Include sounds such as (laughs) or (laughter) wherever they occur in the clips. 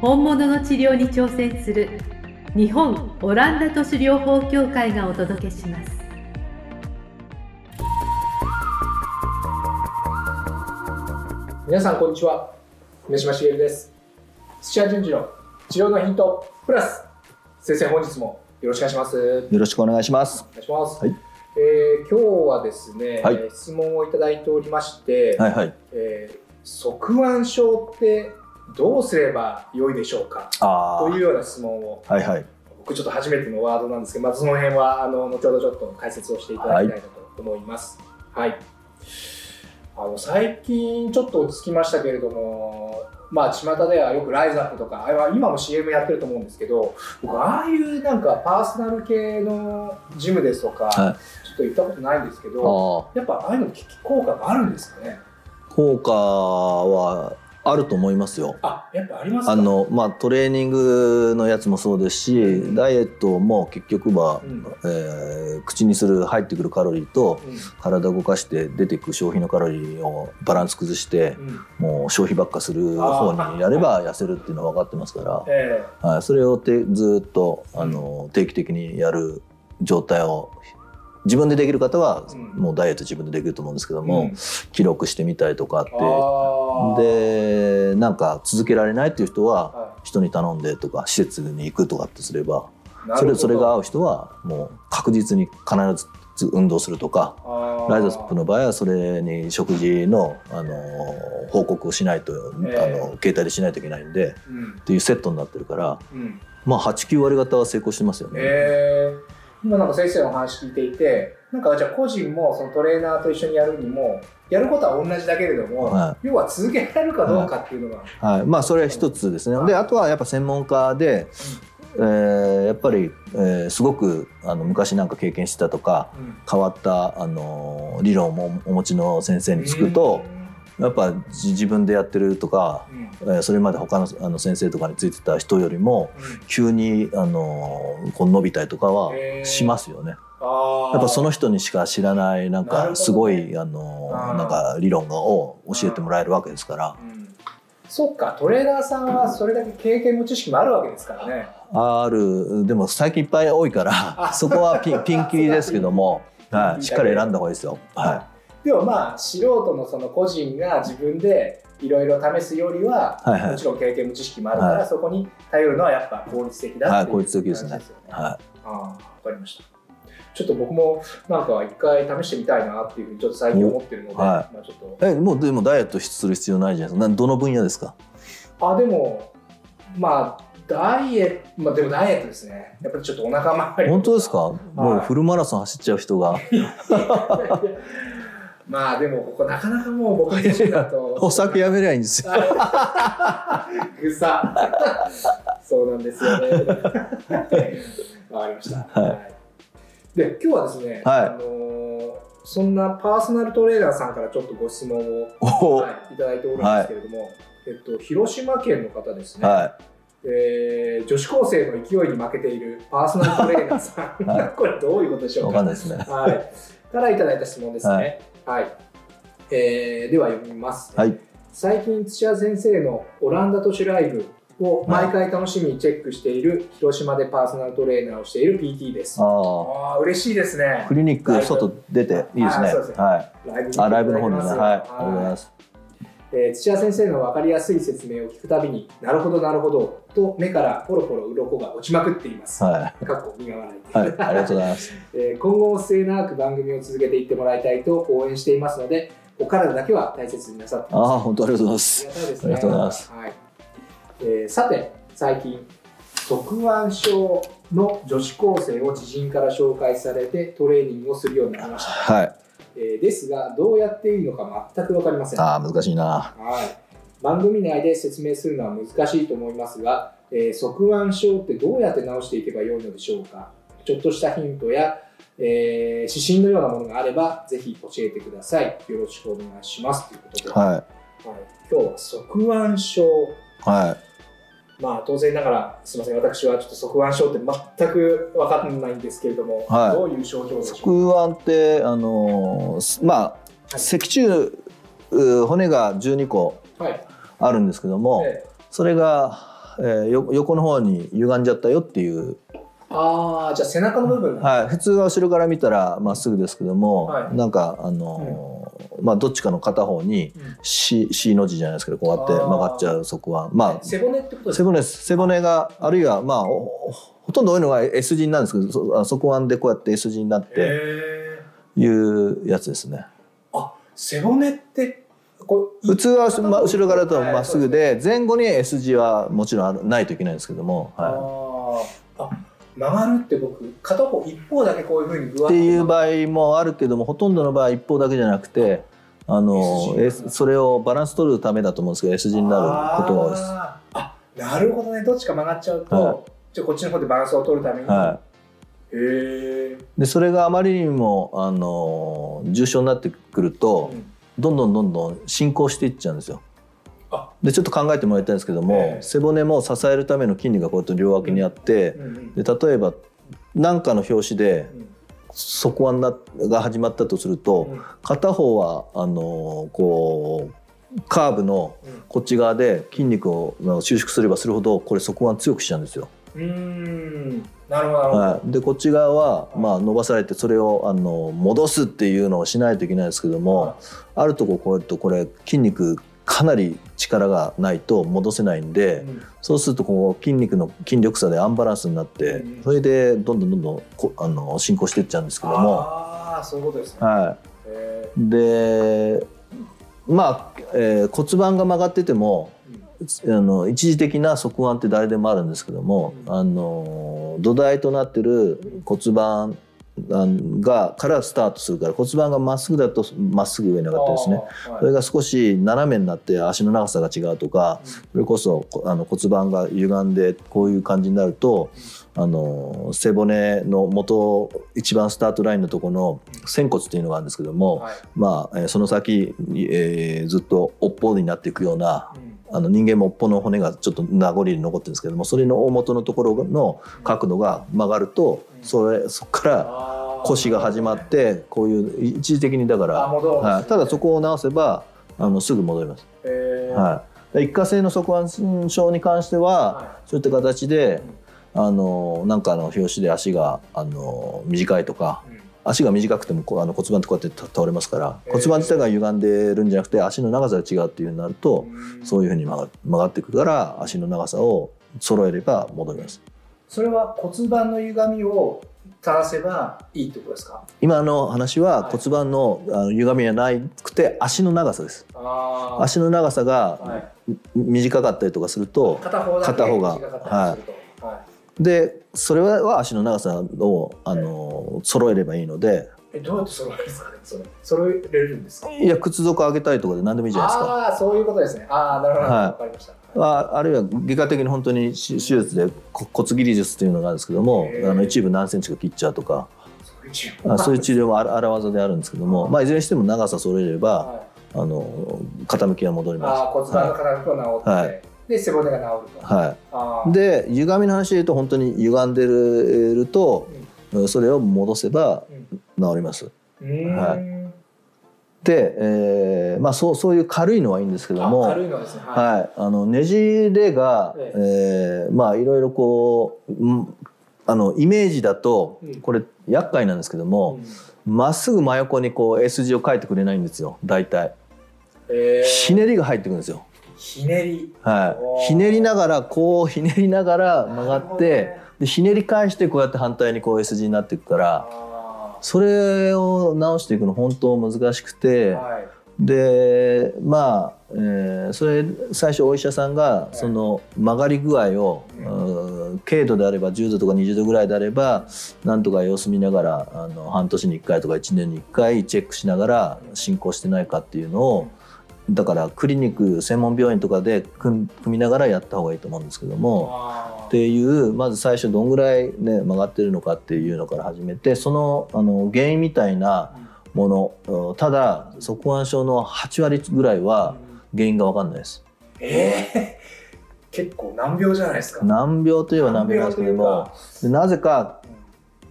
本物の治療に挑戦する日本オランダ都市療法協会がお届けします。皆さんこんにちは。梅島茂です。土屋順次の治療のヒントプラス。先生本日もよろしくお願いします。よろしくお願いします。お願いします、はい。えー今日はですね、はい。えー質問をいただいておりまして、はいはい。えー側腕症ってどうすれば良いでしょうか？あというような質問をあ。はいはい。僕ちょっと初めてのワードなんですけど、まずその辺はあの後ほどちょっと解説をしていただきたいなと思います。はい。あの最近ちょっと落ち着きましたけれども、まあ巷ではよくライズアップとか、あれは今も CM やってると思うんですけど、僕ああいうなんかパーソナル系のジムですとか、はいちょっと行ったことないんですけど、あやっぱああいうの効効果があるんですかね？あ。効果はあると思いますよ。あ、やっぱありますか？あのまあトレーニングのやつもそうですし、うん。ダイエットも結局は、うん、えー口にする入ってくるカロリーとうん、体を動かして出てく消費のカロリーをバランス崩してうん、もう消費ばっかする方にやれば痩せるっていうのは分かってますから、えはい、それをてずっとあの定期的にやる状態を自分でできる方はうん。もうダイエット自分でできると思うんですけどえも、うん。記録してみたりとかあってでなんか続けられないっていう人はは人に頼んでとか施設に行くとかってすればそれそれが合う人はもう確実に必ず運動するとかライザップの場合はそれに食事のあの報告をしないと、ええ。あの携帯でしないといけないんでうん。っていうセットになってるからうん。まあ89割方は成功してますよね。えー今なんか先生のお話聞いていてなんかじゃあ個人もそのトレーナーと一緒にやるにもやることは同じだけれども、は要は続けられるかどうかっていうのが、はい、まあそれは一つですね。であとはやっぱ専門家で、えーやっぱり、えーすごくあの昔なんか経験してたとかうん。変わったあの理論をお持ちの先生につくと、やっぱじ自分でやってるとか、うん。えーそれまで他のあの先生とかについてた人よりも急にあのこう伸びたりとかはしますよね。やっぱその人にしか知らないなんかすごいあのあー。なんか理論を教えてもらえるわけですから。うん。そっかトレーナーさんはそれだけ経験も知識もあるわけですからね。ある。でも最近いっぱい多いからあそこはピン (laughs) ピンキリですけども、はい、しっかり選んだ方がいいですよ。はでもまあ素人のその個人が自分でいろいろ試すよりは、はいはい。もちろん経験も知識もあるから、はい。そこに頼るのはやっぱ効率的だっていうはい効率的ですよね。い、はああ、わかりました。ちょっと僕もなんか一回試してみたいなっていうふうにちょっと最近思ってるので、おはい。まあちょっと。い、えもうでもダイエットする必要ないじゃないですか。などの分野ですか？あでもまあダイエットまあでもダイエットですね。やっぱりちょっとお腹周り。本当ですか、もうフルマラソン走っちゃう人がまあでもここなかなかもう僕自身だと (laughs) お酒やめりゃいいんですよ。(laughs) ぐさ。そうなんですよね。(laughs) わかりました。はいいで今日はですね、はいあのーそんなパーソナルトレーナーさんからちょっとご質問を、はい、いただいておるんですけれども、えっと、広島県の方ですね、はえー女子高生の勢いに負けているパーソナルトレーナーさん、はこれどういうことでしい、ょうか？わかんないですね。はい、からいただいた質問ですね。はいえーでは読みます。はい、最近土屋先生のオランダ都市ライブを毎回楽しみにチェックしている広島でパーソナルトレーナーをしている PT です。あああ嬉しいですねあ、ク。リニック外出ていいですね。はい。ライブにあライブの方にね、はい、ありがとうございます。えー土屋先生の分かりやすい説明を聞くたびになるほどなるほどと目からポロポロ鱗が落ちまくっています。はかっこ苦笑い。い、はい、ありがとうございます。(laughs) えー今後も末永く番組を続けていってもらいたいと応援していますのでお体だけは大切になさってああ、本当ありがとうございまあす。ありがとうございます。はいえーさて最近側腕症の女子高生を知人から紹介されてトレーニングをするようになりました、はい。えーですがどうやっていいのか全く分かりません。はああ、難しいな。い。番組内で説明するのは難しいと思いますが、えー、側腕症ってどうやって治していけばよいのでしょうか。ちょっとしたヒントや、えー、指針のようなものがあればぜひ教えてください。よろしくお願いします。ということで、はい。はい、今日は側腕症。はいまあ当然ながらすみません私はちょっと側腕症って全く分かんないんですけれども、はい。どういう症状でしってあのーまあ脊柱う骨が12個あるんですけども、ええ。それが、えーよ横の方に歪んじゃったよっていう、ああじゃあ背中の部分はい、普通は後ろから見たらまっすぐですけども、はい。なんかあのーまあどっちかの片方にうん。C, C の字じゃないですけどこうやって曲がっちゃう側腕まあ背骨ってことです背か背骨があるいはまあおほとんど多いのが S 字なんですけどそあ側腕でこうやって S 字になってへいうやつですね。ーあ背骨ってこう普通は、まあ、後ろからだとはいまっすぐで前後に S 字はもちろんないといけないんですけども、あはー。あ曲がるって僕片方一方だけこういうふうにぐい、わっていう場合合もあるけどもほとんどの場合一方だけじゃなくてあの S それをバランス取るためだと思うんですけど S 字になることが多いです。あなるほどね。どっちか曲がっちゃうと、はい。じゃあこっちの方でバランスを取るために、はい、でそれがあまりにもあの重症になってくるとうん。どんどんどんどん進行していっちゃうんですよ。あ。でちょっと考えてもらいたいんですけども、ええ。背骨も支えるための筋肉がこうやって両脇にあって、で例えば何かの拍子でうん側腕なが始まったとすると、うん。片方はあのこうカーブのうん。こっち側で筋肉をまあ収縮すればするほどこれ側腕強くしちゃうんですよ。うーん。なるほどなるほど、はい、でこっち側はまあ伸ばされてそれをあの戻すっていうのをしないといけないですけども、あるとここうやってこれ筋肉かなり力がないと戻せないんで、うん。そうするとこう筋肉の筋力差でアンバランスになって、うん。それでどんどんどんどんこあの進行していっちゃうんですけども。ああそういうことですね、はへい、でまあ、えー骨盤が曲がっててもーうん。あの一時的な側腕って誰でもあるんですけども、うん。あの土台となってる骨盤がからスタートするから骨盤がまっすぐだとまっすぐ上に上がってですね。それが少し斜めになって足の長さが違うとかそれこそこあの骨盤が歪んでこういう感じになるとあの背骨の元一番スタートラインのところの仙骨っていうのがあるんですけども、はい。まあ、えーその先に、えーずっと尾っぽになっていくようなうんあの人間も尾っぽの骨がちょっと名残で残ってるんですけどもそれの大元のところの角度が曲がるとそれそこから腰が始まってこういう一時的にだから、はい、ただそこを直せばあのすぐ戻ります。はい、で一過性の側腕症に関しては、はそういった形であのなんかの拍子で足があの短いとか足が短くてもあの骨盤ってこうやって倒れますから骨盤自体が歪んでるんじゃなくて足の長さが違うっていうになるとうん。そういうふうに曲がる曲がってくるから足の長さを揃えれば戻ります。それは骨盤の歪みを正せばいいってことですか？今の話ははい。骨盤のあの歪みはなくて足の長さです。あ足の長さはがい短かったりとかすると片方がはいでそれは足の長さをあの揃えればいいので。えどうやって揃えるんですか？ねそれ揃えれるんですか？いや靴底上げたいとかで何でもいいじゃないですか。ああーそういうことですね。ああなるほど。はい。わかりました。ああるいは外科的に本当に手手術でこ骨切り術っていうのがあるんですけどもあの一部何センチか切っちゃうとか。そういう治療もあら荒技であるんですけども、まあ、いずれにしても長さ揃えればはい。あの傾きは戻ります。骨盤の傾きを治って、はいで背骨が治ると、はあい、で歪みの話で言うと本当に歪んでるとそれを戻せば治ります。うん。はうんで、えーまあ、そうそういう軽いのはいいんですけどあも、軽いのですねはい、はい、あのねじれが、え。えーまあいろいろこううんあのイメージだとうん。これ厄介なんですけどもうん。ま、っすぐ真横にこう S 字を書いてくれないんですよ大体。えー。ひねりが入ってくるんですよ、ひねり。はい、ひねりながらこうひねりながら曲がって、ね。でひねり返してこうやって反対にこう S 字になっていくからあそれを直していくの本当難しくて、ーはい。でまあ、えーそれ最初お医者さんがいその曲がり具合を、うん。軽度であれば10度とか20度ぐらいであればなんとか様子見ながらあの半年に1回とか1年に1回チェックしながら進行してないかっていうのをだからクリニック専門病院とかで組組みながらやった方がいいと思うんですけどもあっていうまず最初どんぐらい、ね、曲がってるのかっていうのから始めてそのあの原因みたいなものただ側腕症の8割ぐらいは原因が分かんないです。ええ結構難病じゃないですか。難病といえば難病なんですけどもなぜか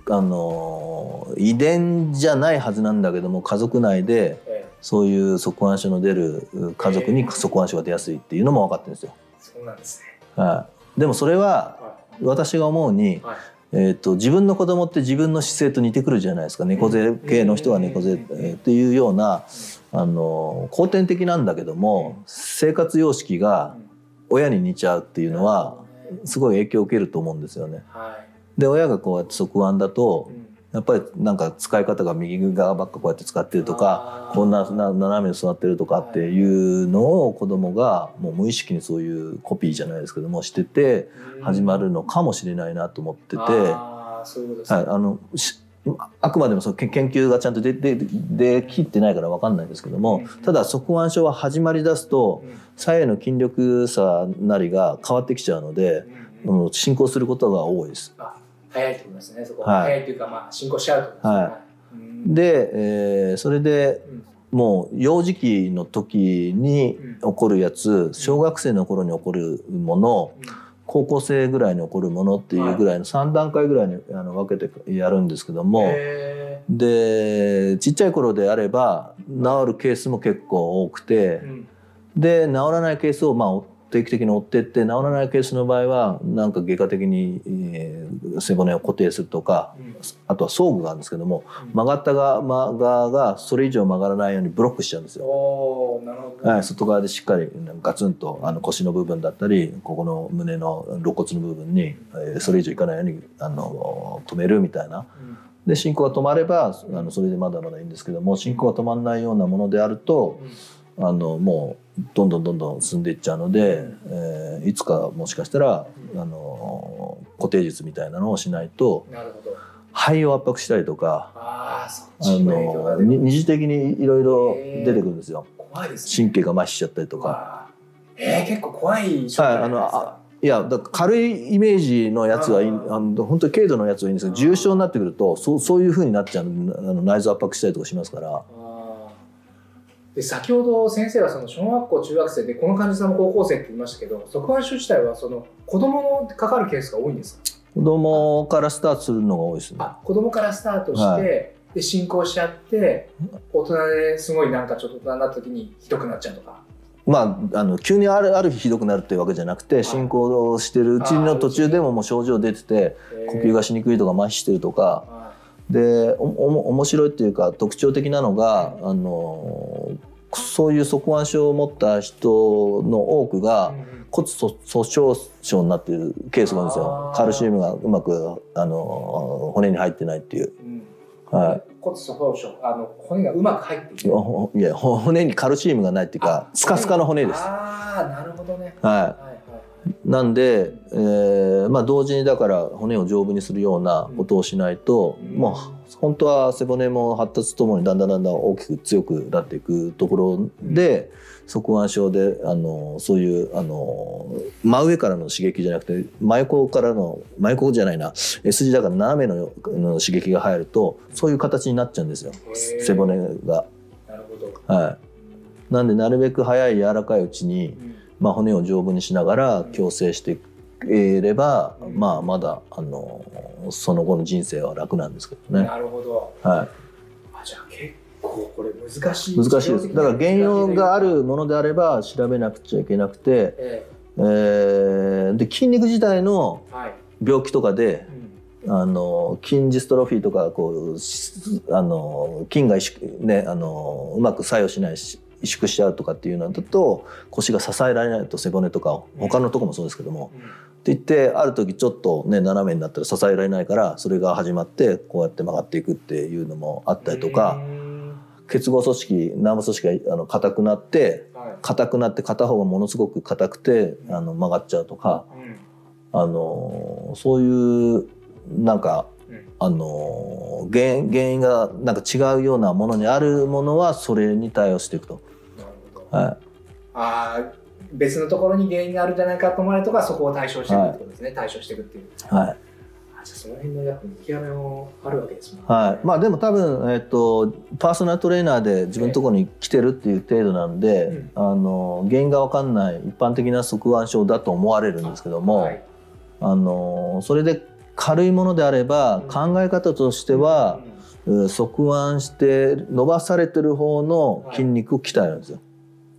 あの遺伝じゃないはずなんだけども家族内でええそういう側腕症の出る家族に側腕症が出やすいっていうのも分かってるんですよ。そうなんですね。はい、でもそれはは私が思うにい。、はい。えー、と自分の子供って自分の姿勢と似てくるじゃないですか猫背系の人は猫背、えーっていうようなあの後天的なんだけども生活様式が親に似ちゃうっていうのはすごい影響を受けると思うんですよね。はい。で親がこうやって側腕だとうんやっぱりなんか使い方が右側ばっかこうやって使ってるとかこんなな斜めに座ってるとかっていうのを子供がもう無意識にそういうコピーじゃないですけどもしてて始まるのかもしれないなと思ってて。あのしあくまでもその研研究がちゃんとででできってないから分かんないですけどもうん。ただ側腕症は始まりだすとうん。左右の筋力差なりが変わってきちゃうので、進行することが多いです。あ早いってことですね。そこ、は。い。早いというか、まあ、進行しちゃうってことですね。はい。うん。で、えーそれでうん。もう幼児期の時に起こるやつ小学生の頃に起こるもの高校生ぐらいに起こるものっていうぐらいの3段階ぐらいにあの分けてやるんですけども。へでちっちゃい頃であれば治るケースも結構多くてで治らないケースをまあ定期的に追ってって治らないケースの場合はなんか外科的に、えー背骨を固定するとかうん。あとは装具があるんですけどもうん。曲がった側側がそれ以上曲がらないようにブロックしちゃうんですよ。はい、外側でしっかりガツンとあの腰の部分だったりここの胸の肋骨の部分に、えーそれ以上いかないようにあの止めるみたいな。うん。で進行が止まればあのそれでまだまだいいんですけども進行が止まらないようなものであるとあのもうどんどんどんどん進んでいっちゃうので、えーいつかもしかしたらあの固定術みたいなのをしないとなるほど。肺を圧迫したりとかあの二次的にいろいろ出てくるんですよ。怖いですね。神経が麻痺しちゃったりとか。か。えー、結構怖いはい、あのあいやだ軽いイメージのやつはいいあの本当に軽度のやつはいいんですけど重症になってくるとそうそういうふうになっちゃうあの内臓圧迫したりとかしますから。で先ほど先生はその小学校中学生でこの患者さんも高校生って言いましたけど側腕症自体はその子供のかかるケースが多いんですか？子供からスタートするのが多いですね。あ子供からスタートして、はで進行しちゃって大人ですごいなんかちょっと大人になった時にひどくなっちゃうとか。まあ、あの急にあるある日ひどくなるっていうわけじゃなくて進行してるうちの途中でももう症状出てて呼吸がしにくいとか麻痺してるとかはでおお面白いっていうか特徴的なのがあのそういう側腕症を持った人の多くが骨粗粗鬆症になっているケースがあるんですよ。カルシウムがうまくあの骨に入ってないっていう。うん。は骨粗鬆症。あの骨がうまく入っていやほ骨にカルシウムがないっていうかスカスカの骨です。ああなるほどね。はい、なんで、えーまあ、同時にだから骨を丈夫にするようなことをしないと、うん。もう本当は背骨も発達ともにだんだんだんだん大きく強くなっていくところで側腕症であのそういうあの真上からの刺激じゃなくて真横からの真横じゃないな S 字だから斜めのの刺激が入るとそういう形になっちゃうんですよ背骨が。なるほど。はい、なんでなるべく早い柔らかいうちにうんまあ、骨を丈夫にしながら矯正していれば、うん。まあ、まだあのその後の人生は楽なんですけどね。なるほど。はあじゃあ結構これ難しい。い、難しいです。だから原因があるものであれば調べなくちゃいけなくて、ええ。ーで筋肉自体のえはい、病気とかでうん。あの筋ジストロフィーとかこうしあの筋がね、あのうまく作用しないし萎縮しちゃうとかっていうのだと腰が支えられないと背骨とか他のとこもそうですけども、って言ってある時ちょっとね斜めになったら支えられないからそれが始まってこうやって曲がっていくっていうのもあったりとかうん結合組織軟部組織があの硬くなってはい。硬くなって片方がものすごく硬くてあの曲がっちゃうとかうん。あのそういうなんかうんあの原因原因がなんか違うようなものにあるものはそれに対応していくと。なるほど。はい。ああ別のところに原因があるんじゃないかと思われるとかそこを対処していくってことですね、対処していくっていう。はい。その辺のやっぱ見極めもあるわけですもんね。はい、まあでも多分、えっとパーソナルトレーナーで自分のところに来てるっていう程度なんで、うん。あの原因が分かんない一般的な側腕症だと思われるんですけども、はい。あのそれで軽いものであれば、うん。考え方としては、うん。側腕して伸ばされてる方の筋肉を鍛えるんですよ。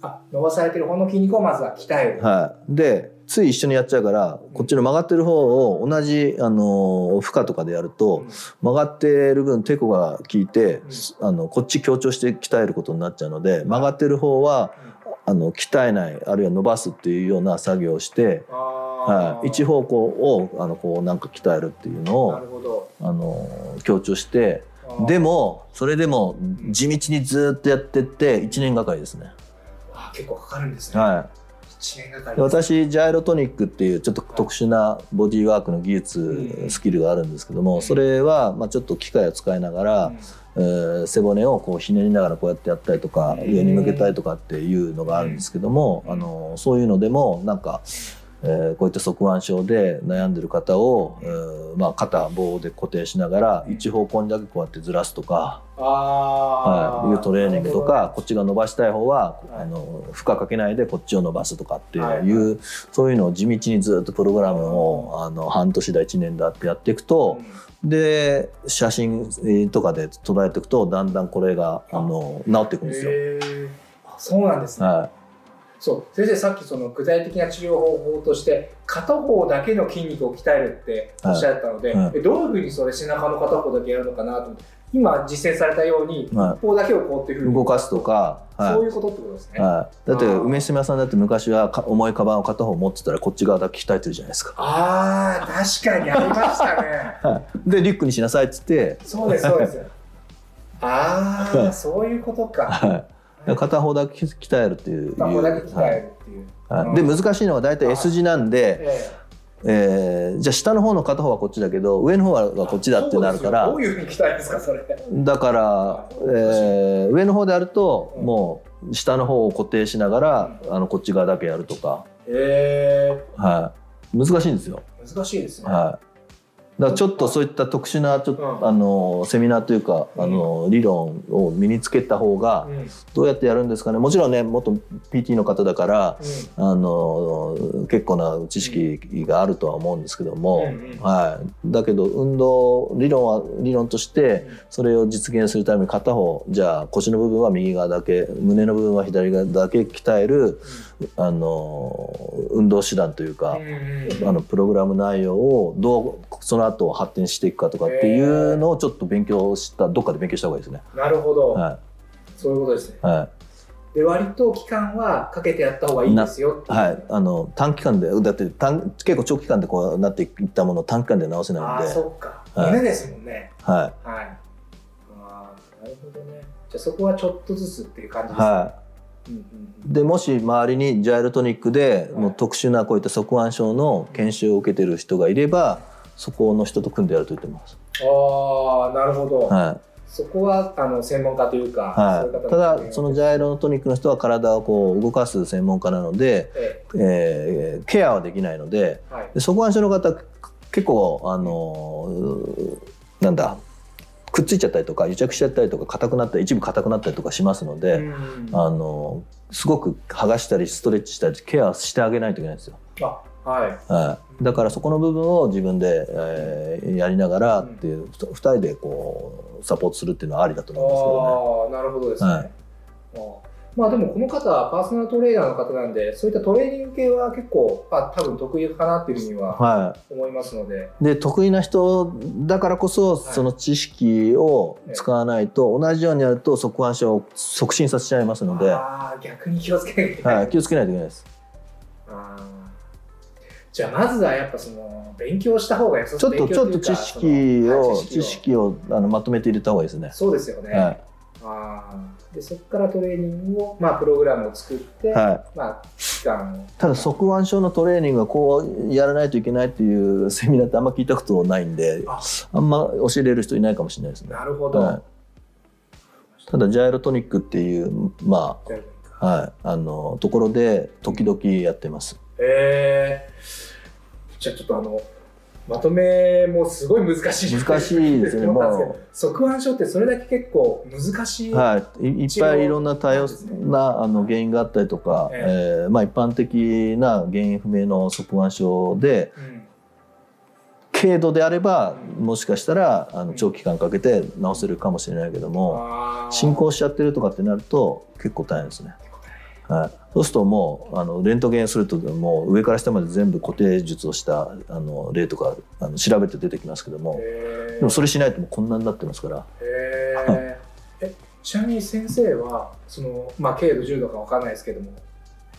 あ伸ばされてる方の筋肉をまずは鍛える、はい、でつい一緒にやっちゃうからこっちの曲がってる方を同じあの負荷とかでやると曲がってる分テコが効いて、あのこっち強調して鍛えることになっちゃうので曲がってる方はあの鍛えないあるいは伸ばすっていうような作業をして、あはい、一方向をあのこうなんか鍛えるっていうのをあの強調してでもそれでも地道にずっとやってって1年がかりですね。あ結構かかるんですね、は一年がかい、私ジャイロトニックっていうちょっと特殊なボディーワークの技術、うんスキルがあるんですけどうんもそれはまあちょっと機械を使いながら、えー背骨をこうひねりながらこうやってやったりとかうん。上に向けたりとかっていうのがあるんですけども、うん。あのそういうのでもなんか、えーこういった側腕症で悩んでる方を、えーまあ、肩棒で固定しながらうん。一方向にだけこうやってずらすとか、ああ、はい、いうトレーニングとかこっちが伸ばしたい方は、はい。あの負荷かけないでこっちを伸ばすとかっていう、はい。はそういうのを地道にずっとプログラムをあの半年だ1年だってやっていくと。で写真とかで捉えていくとだんだんこれがあの治っていくんですよ。そうなんですね、はそう。先生さっきその具体的な治療方法として片方だけの筋肉を鍛えるっておっしゃったので、はい。どういうふうにそれ背中の片方だけやるのかなと今実践されたように、はい。一方だけをこうっていうふうい、に動かすとか、はい。そういうことってことですね、はい、だって梅島さんだって昔はか重いカバンを片方持ってたらこっち側だけ鍛えてるじゃないですか。ああ確かにありましたね。はい、でリュックにしなさいっつって、そうですそうです。(laughs) あはい。あそういうことか。はい、片方だけ鍛えるっていう。片方だけ鍛えるっていう、はい。はいで難しいのは大体 S 字なんで、ええ。ーじゃあ下の方の片方はこっちだけど上の方はこっちだってなるから。どういうふうに鍛えるんですかそれ。だから、えー上の方であるとうん。もう下の方を固定しながらあのこっち側だけやるとか、えはい、難しいんですよ。ー、難しいですね、はいだちょっとそういった特殊なちょっと、うん。あのセミナーというか、うん。あの理論を身につけた方がうん。どうやってやるんですかね。もちろんね元 PT の方だからあの結構な知識があるとは思うんですけども、うんうん。はい、だけど運動理論は理論としてうん。それを実現するために片方じゃあ腰の部分は右側だけ胸の部分は左側だけ鍛えるあの運動手段というか、あのプログラム内容をどうその後発展していくかとかっていうのをちょっと勉強したどっかで勉強した方がいいですね。なるほど、はそういうことですね。い。はで割と期間はかけてやった方がいいですよはい、あの短期間でだって短結構長期間でこうなっていったものを短期間で直せないああんで、そっか。はい。胸ですもんね。ははい。ああなるほどね。じゃあそこはちょっとずつっていう感じいですね、はい、でもし周りにジャイロトニックではい。もう特殊なこういった側腕症の研修を受けてる人がいればそこの人と組んでやると言ってます。ああなるほど、はい。そこはあの専門家というか、そういう方はい、ただそのジャイロトニックの人は体をこう動かす専門家なので、ええ。ーケアはできないのでえはいで側腕症の方結構あのーなんだくっついちゃったりとか癒着しちゃったりとか硬くなったり一部硬くなったりとかしますので、うん。あのーすごく剥がしたりストレッチしたりケアしてあげないといけないんですよ。あはい。はい、だからそこの部分を自分で、えーやりながらっていう、ふた二人でこうサポートするっていうのはありだと思うんですけどね。ああなるほどですね、はいまあでもこの方はパーソナルトレーナーの方なんでそういったトレーニング系は結構あ多分得意かなっていうふうにはは思いますので、い、で得意な人だからこそその知識を使わないと同じようにやると側腕症を促進させちゃいますので、はああ逆に気をつけなきゃいけない、い、気をつけないといけないです。あー。じゃあまずはやっぱその勉強した方が良さちょっとちょっと知識を知知識をあのまとめて入れた方がいいですね。そうですよね、はあーでそこからトレーニングを、まあ、プログラムを作って、い、はい。まあ、期間をただ側腕症のトレーニングはこうやらないといけないっていうセミナーってあんま聞いたことないんでああんま教えれる人いないかもしれないですね。なるほど、はいただジャイロトニックっていうまあはい、あのところで時々やってます。えー、じゃあちょっとあのまとめもすごい難しい。難しいですね側腕症ってそれだけ結構難しい、はい、いいっぱいいろんな多様なあの原因があったりとか、ええ。ーまあ、一般的な原因不明の側腕症でうん。軽度であればもしかしたらあの長期間かけて治せるかもしれないけどもあー。進行しちゃってるとかってなると結構大変ですね。はい、そうするともうあのレントゲンするともう上から下まで全部固定術をしたあの例とかあの調べて出てきますけどもでもそれしないともうこんなになってますから。へー。(laughs) えちなみに先生はその、まあ、軽度重度かわかんないですけども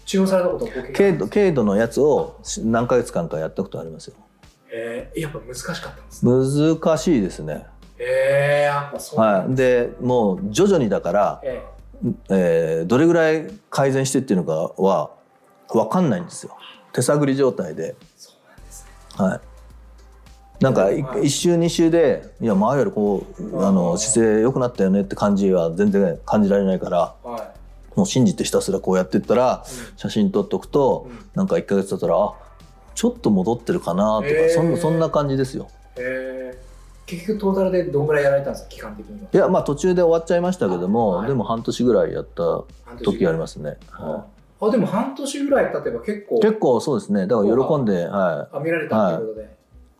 治療されたことご経験軽度軽度のやつを何ヶ月間かやったことありますよ。えー、やっぱ難しかったんですね。難しいですね。えー、やっぱそうなはい、んでもう徐々にだから、ええーどれぐらい改善してっていうのかは分かんないんですよ。手探り状態で。はい。なんかいはい。一周二周でいや前よりこうあの姿勢良くなったよねって感じは全然感じられないからはもう信じてひたすらこうやってったらい、写真撮っとくとなんか1ヶ月経ったらあちょっと戻ってるかなとか、へーそんなそんな感じですよ。えー、結局トータルでどんぐらいやられたんですか期間的には？いやまあ途中で終わっちゃいましたけども、はい。でも半年ぐらいやった時ありますね。はああでも半年ぐらい経てば結構。い、結構そうですね。だから喜んで、はい、あ見られたっていうことで、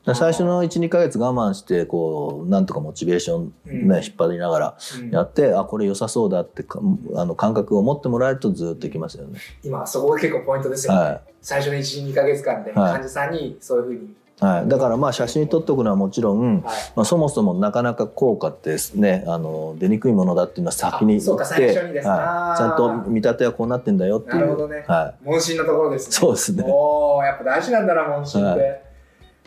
で最初の12ヶ月我慢してこうなんとかモチベーション、ねうん。引っ張りながらうん。やって、あこれ良さそうだってかあの感覚を持ってもらえるとずっといきますよね。今そこが結構ポイントですよね、は最初の12か月間ではい。患者さんにそういうふうに、いはい、だからまあ写真撮っておくのはもちろん、はい。まあ、そもそもなかなか効果ってねあの出にくいものだっていうのは先に言って、はい、ちゃんと見立てはこうなってんだよっていう。なるほどね。は問診のところですい、ね。そうですね。おおやっぱ大事なんだな問診って、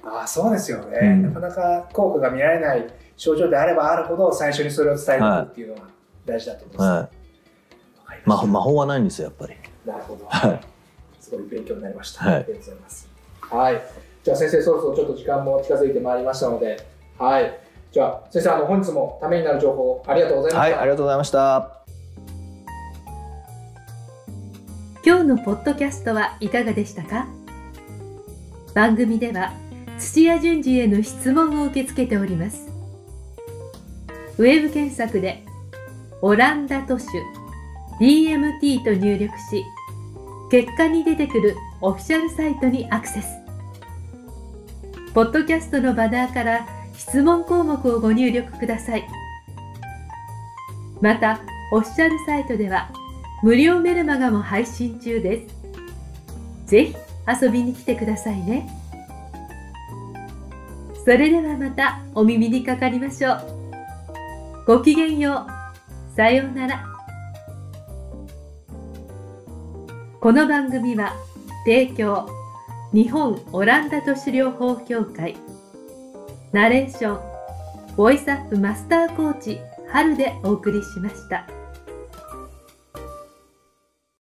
はああそうですよね、うん。なかなか効果が見られない症状であればあるほど最初にそれを伝えておくっていうのが大事だと思います、はい、ま魔法はないんですよやっぱり。なるほど、はい。すごい勉強になりました、はい。ありがとうございます。はいじゃあ先生そろそろちょっと時間も近づいてまいりましたのではい。じゃあ先生あの本日もためになる情報ありがとうございまはい、した、ありがとうございました。今日のポッドキャストはいかがでしたか？番組では土屋順次への質問を受け付けております。ウェブ検索で「オランダ都市 DMT」と入力し結果に出てくるオフィシャルサイトにアクセスポッドキャストのバナーから質問項目をご入力くださいまたオフィシャルサイトでは無料メルマガも配信中です。ぜひ遊びに来てくださいね。それではまたお耳にかかりましょう。ごきげんよう。さようなら。この番組は提供日本オランダ都市療法協会ナレーションボイスアップマスターコーチ春でお送りしました。